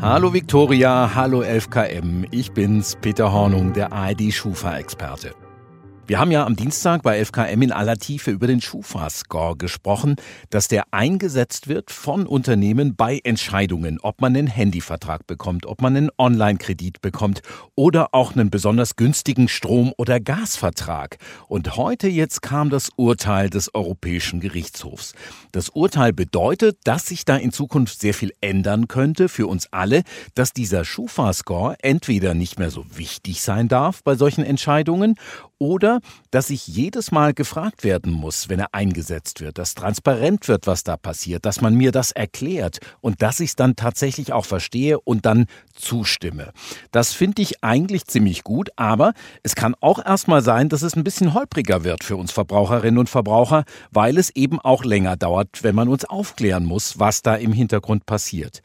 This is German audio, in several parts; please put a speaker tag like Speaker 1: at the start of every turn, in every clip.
Speaker 1: Hallo Viktoria, hallo 11KM. Ich bin's, Peter Hornung, der ARD-Schufa-Experte. Wir haben ja am Dienstag bei FKM in aller Tiefe über den Schufa-Score gesprochen, dass der eingesetzt wird von Unternehmen bei Entscheidungen, ob man einen Handyvertrag bekommt, ob man einen Online-Kredit bekommt oder auch einen besonders günstigen Strom- oder Gasvertrag. Und heute jetzt kam das Urteil des Europäischen Gerichtshofs. Das Urteil bedeutet, dass sich da in Zukunft sehr viel ändern könnte für uns alle, dass dieser Schufa-Score entweder nicht mehr so wichtig sein darf bei solchen Entscheidungen oder dass ich jedes Mal gefragt werden muss, wenn er eingesetzt wird, dass transparent wird, was da passiert, dass man mir das erklärt und dass ich es dann tatsächlich auch verstehe und dann zustimme. Das finde ich eigentlich ziemlich gut, aber es kann auch erstmal sein, dass es ein bisschen holpriger wird für uns Verbraucherinnen und Verbraucher, weil es eben auch länger dauert, wenn man uns aufklären muss, was da im Hintergrund passiert.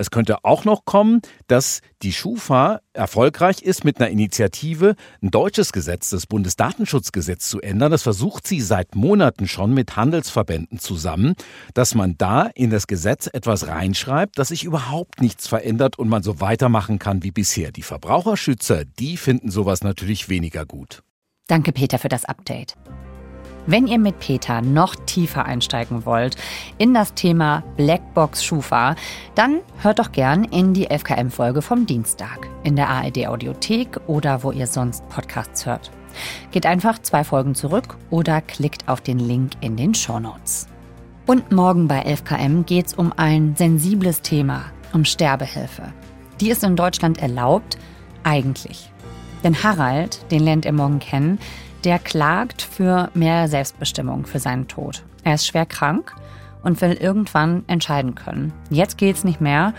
Speaker 1: Es könnte auch noch kommen, dass die Schufa erfolgreich ist mit einer Initiative, ein deutsches Gesetz, das Bundesdatenschutzgesetz zu ändern. Das versucht sie seit Monaten schon mit Handelsverbänden zusammen, dass man da in das Gesetz etwas reinschreibt, dass sich überhaupt nichts verändert und man so weitermachen kann wie bisher. Die Verbraucherschützer, die finden sowas natürlich weniger gut.
Speaker 2: Danke, Peter, für das Update. Wenn ihr mit Peter noch tiefer einsteigen wollt in das Thema Blackbox Schufa, dann hört doch gern in die FKM-Folge vom Dienstag in der ARD Audiothek oder wo ihr sonst Podcasts hört. Geht einfach zwei Folgen zurück oder klickt auf den Link in den Shownotes. Und morgen bei 11KM geht es um ein sensibles Thema, um Sterbehilfe. Die ist in Deutschland erlaubt, eigentlich. Denn Harald, den lernt ihr morgen kennen, der klagt für mehr Selbstbestimmung für seinen Tod. Er ist schwer krank und will irgendwann entscheiden können. Jetzt geht's nicht mehr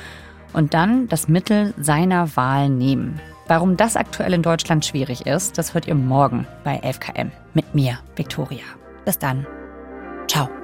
Speaker 2: und dann das Mittel seiner Wahl nehmen. Warum das aktuell in Deutschland schwierig ist, das hört ihr morgen bei 11KM mit mir, Viktoria. Bis dann. Ciao.